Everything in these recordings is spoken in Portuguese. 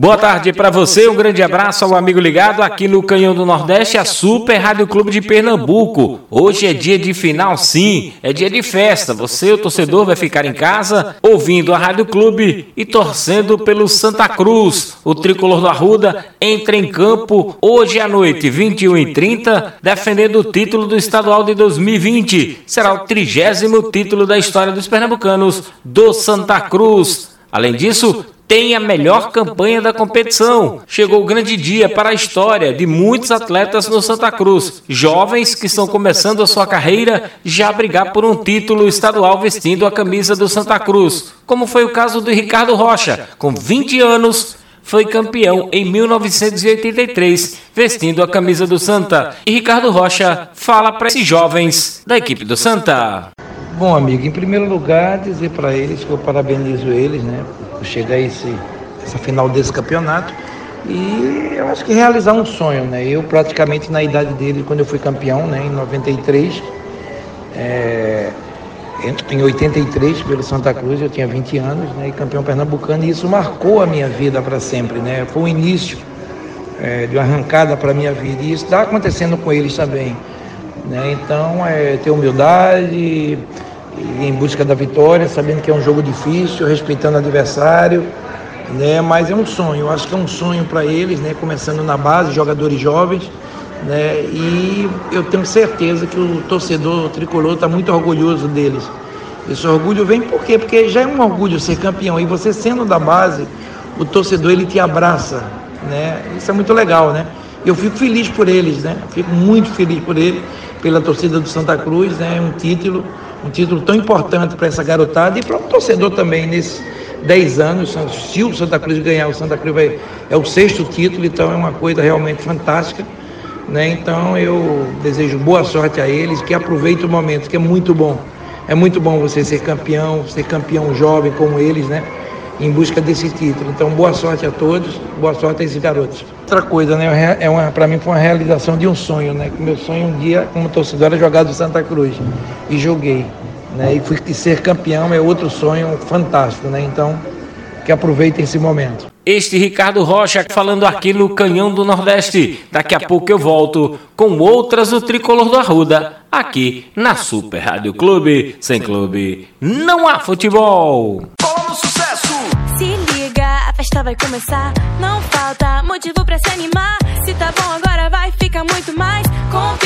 Boa tarde para você, um grande abraço ao amigo ligado aqui no Canhão do Nordeste, a Super Rádio Clube de Pernambuco. Hoje é dia de final, sim, é dia de festa. Você, o torcedor, vai ficar em casa ouvindo a Rádio Clube e torcendo pelo Santa Cruz. O tricolor do Arruda entra em campo hoje à noite, 21 e 30, defendendo o título do estadual de 2020. Será o trigésimo título da história dos pernambucanos do Santa Cruz. Além disso, tem a melhor campanha da competição. Chegou o grande dia para a história de muitos atletas no Santa Cruz, jovens que estão começando a sua carreira já brigar por um título estadual vestindo a camisa do Santa Cruz, como foi o caso do Ricardo Rocha, com 20 anos, foi campeão em 1983, vestindo a camisa do Santa. E Ricardo Rocha fala para esses jovens da equipe do Santa. Bom, amigo, em primeiro lugar, dizer para eles que eu parabenizo eles, né, chegar a esse, essa final desse campeonato. E eu acho que realizar um sonho, né? Eu praticamente na idade dele, quando eu fui campeão, né, em 93, é, em 83 pelo Santa Cruz, eu tinha 20 anos, né, e campeão pernambucano, e isso marcou a minha vida para sempre, né? Foi o início é, de uma arrancada para a minha vida, e isso está acontecendo com eles também. Né? Então, é ter humildade, em busca da vitória, sabendo que é um jogo difícil, respeitando o adversário, né? Mas é um sonho, acho que é um sonho para eles, né? Começando na base, jogadores jovens, né? E eu tenho certeza que o torcedor tricolor está muito orgulhoso deles. Esse orgulho vem por quê? Porque já é um orgulho ser campeão e você sendo da base, o torcedor ele te abraça, né? Isso é muito legal, né? Eu fico feliz por eles, né? Fico muito feliz por eles, pela torcida do Santa Cruz, né? Um título um título tão importante para essa garotada e para o torcedor também nesses 10 anos. Se o Santa Cruz ganhar, o Santa Cruz vai, é o sexto título, então é uma coisa realmente fantástica. Né? Então eu desejo boa sorte a eles, que aproveitem o momento, que é muito bom. É muito bom você ser campeão, ser campeão jovem como eles, né? em busca desse título. Então, boa sorte a todos, boa sorte a esses garotos. Outra coisa, né, é uma, para mim foi uma realização de um sonho, né? Meu sonho um dia, como torcedor, era jogar do Santa Cruz e joguei, né? E fui e ser campeão é outro sonho fantástico, né? Então, que aproveitem esse momento. Este Ricardo Rocha falando aqui no Canhão do Nordeste. Daqui a pouco eu volto com outras do Tricolor do Arruda, aqui na Super Rádio Clube. Sem clube, não há futebol festa vai começar. Não falta motivo pra se animar. Se tá bom agora vai ficar muito mais. Com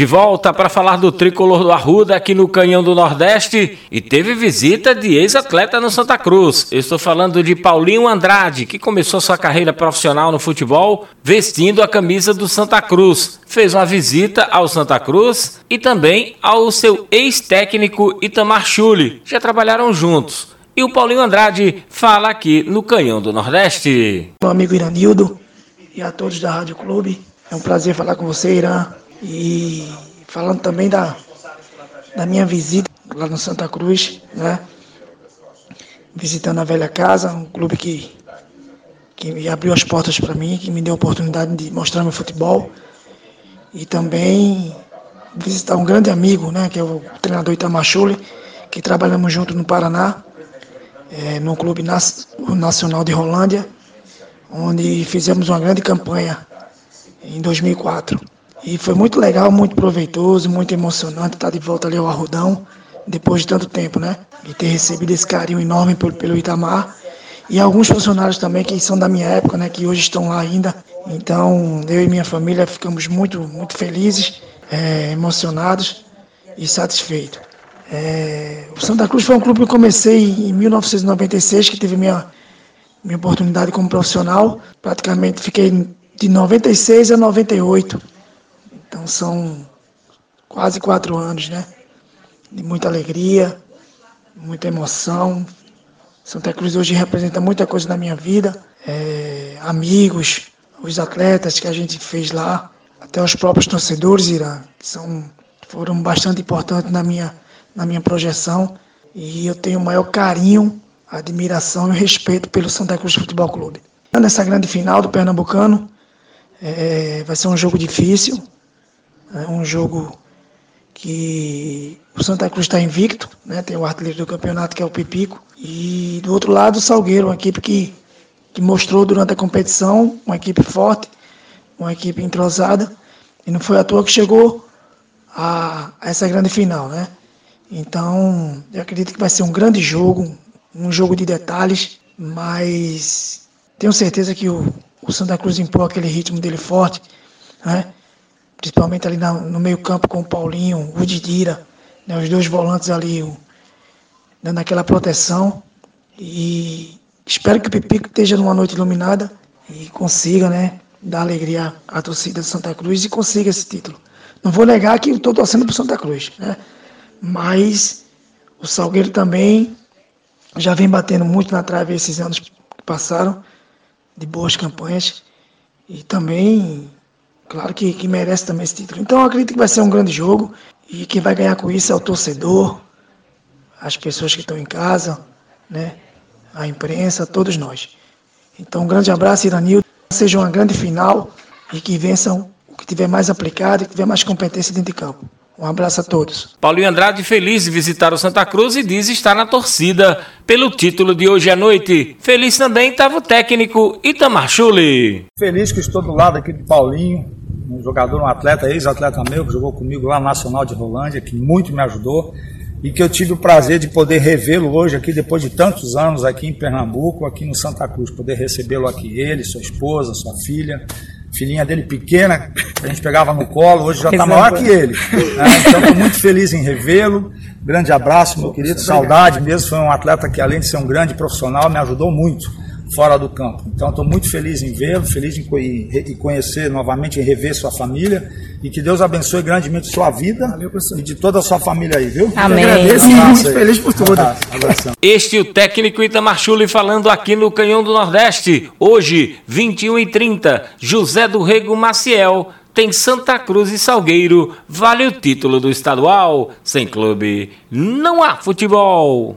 De volta para falar do tricolor do Arruda aqui no Canhão do Nordeste e teve visita de ex-atleta no Santa Cruz. Eu estou falando de Paulinho Andrade, que começou sua carreira profissional no futebol vestindo a camisa do Santa Cruz. Fez uma visita ao Santa Cruz e também ao seu ex-técnico Itamar Chuli. Já trabalharam juntos. E o Paulinho Andrade fala aqui no Canhão do Nordeste. Meu amigo Iranildo e a todos da Rádio Clube. É um prazer falar com você, Irã. E falando também da, da minha visita lá no Santa Cruz, né? Visitando a velha casa, um clube que, que abriu as portas para mim, que me deu a oportunidade de mostrar meu futebol. E também visitar um grande amigo, né? Que é o treinador Itamar que trabalhamos junto no Paraná, é, no Clube Nacional de Rolândia, onde fizemos uma grande campanha em 2004. E foi muito legal, muito proveitoso, muito emocionante estar de volta ali ao Arrudão, depois de tanto tempo, né? E ter recebido esse carinho enorme pelo, Itamar. E alguns funcionários também que são da minha época, né? Que hoje estão lá ainda. Então, eu e minha família ficamos muito, muito felizes, é, emocionados e satisfeitos. É, o Santa Cruz foi um clube que eu comecei em 1996, que teve minha, minha oportunidade como profissional. Praticamente fiquei de 96 a 98 então são quase quatro anos, né? De muita alegria, muita emoção. Santa Cruz hoje representa muita coisa na minha vida. É, amigos, os atletas que a gente fez lá, até os próprios torcedores, Irã, que são, foram bastante importantes na minha, na minha projeção e eu tenho o maior carinho, admiração e respeito pelo Santa Cruz Futebol Clube. Nessa grande final do Pernambucano, é, vai ser um jogo difícil, é um jogo que o Santa Cruz está invicto, né? tem o artilheiro do campeonato que é o Pipico, e do outro lado o Salgueiro, uma equipe que, que mostrou durante a competição uma equipe forte, uma equipe entrosada, e não foi à toa que chegou a, a essa grande final, né? Então, eu acredito que vai ser um grande jogo, um jogo de detalhes, mas tenho certeza que o, o Santa Cruz impõe aquele ritmo dele forte, né? Principalmente ali na, no meio campo com o Paulinho, o Didira, né? os dois volantes ali, o, dando aquela proteção. E espero que o Pipico esteja numa noite iluminada e consiga né, dar alegria à torcida do Santa Cruz e consiga esse título. Não vou negar que estou torcendo para Santa Cruz, né? mas o Salgueiro também já vem batendo muito na trave esses anos que passaram de boas campanhas e também, claro que, que merece também esse título. Então eu acredito que vai ser um grande jogo e quem vai ganhar com isso é o torcedor, as pessoas que estão em casa, né, a imprensa, todos nós. Então um grande abraço, Iranildo. Seja uma grande final e que vençam o que tiver mais aplicado e que tiver mais competência dentro de campo. Um abraço a todos. Paulinho Andrade feliz de visitar o Santa Cruz e diz estar na torcida pelo título de hoje à noite. Feliz também estava o técnico Itamar Chuli. Feliz que estou do lado aqui de Paulinho, um jogador, um atleta, ex-atleta meu, que jogou comigo lá no Nacional de Rolândia, que muito me ajudou e que eu tive o prazer de poder revê-lo hoje aqui, depois de tantos anos aqui em Pernambuco, aqui no Santa Cruz, poder recebê-lo aqui, ele, sua esposa, sua filha, filhinha dele pequena, a gente pegava no colo, hoje já está maior que ele. Né? Então estou muito feliz em revê-lo. Grande abraço, meu querido. Saudade mesmo. Foi um atleta que, além de ser um grande profissional, me ajudou muito fora do campo. Então estou muito feliz em vê-lo, feliz em, em conhecer novamente, em rever sua família e que Deus abençoe grandemente sua vida Valeu, e de toda a sua família aí, viu? Amém. Agradeço, muito feliz por tudo. Abração. Este é o técnico Itamar Chuli falando aqui no Canhão do Nordeste. Hoje, 21 e 30 José do Rego Maciel tem Santa Cruz e Salgueiro, vale o título do estadual. Sem clube, não há futebol.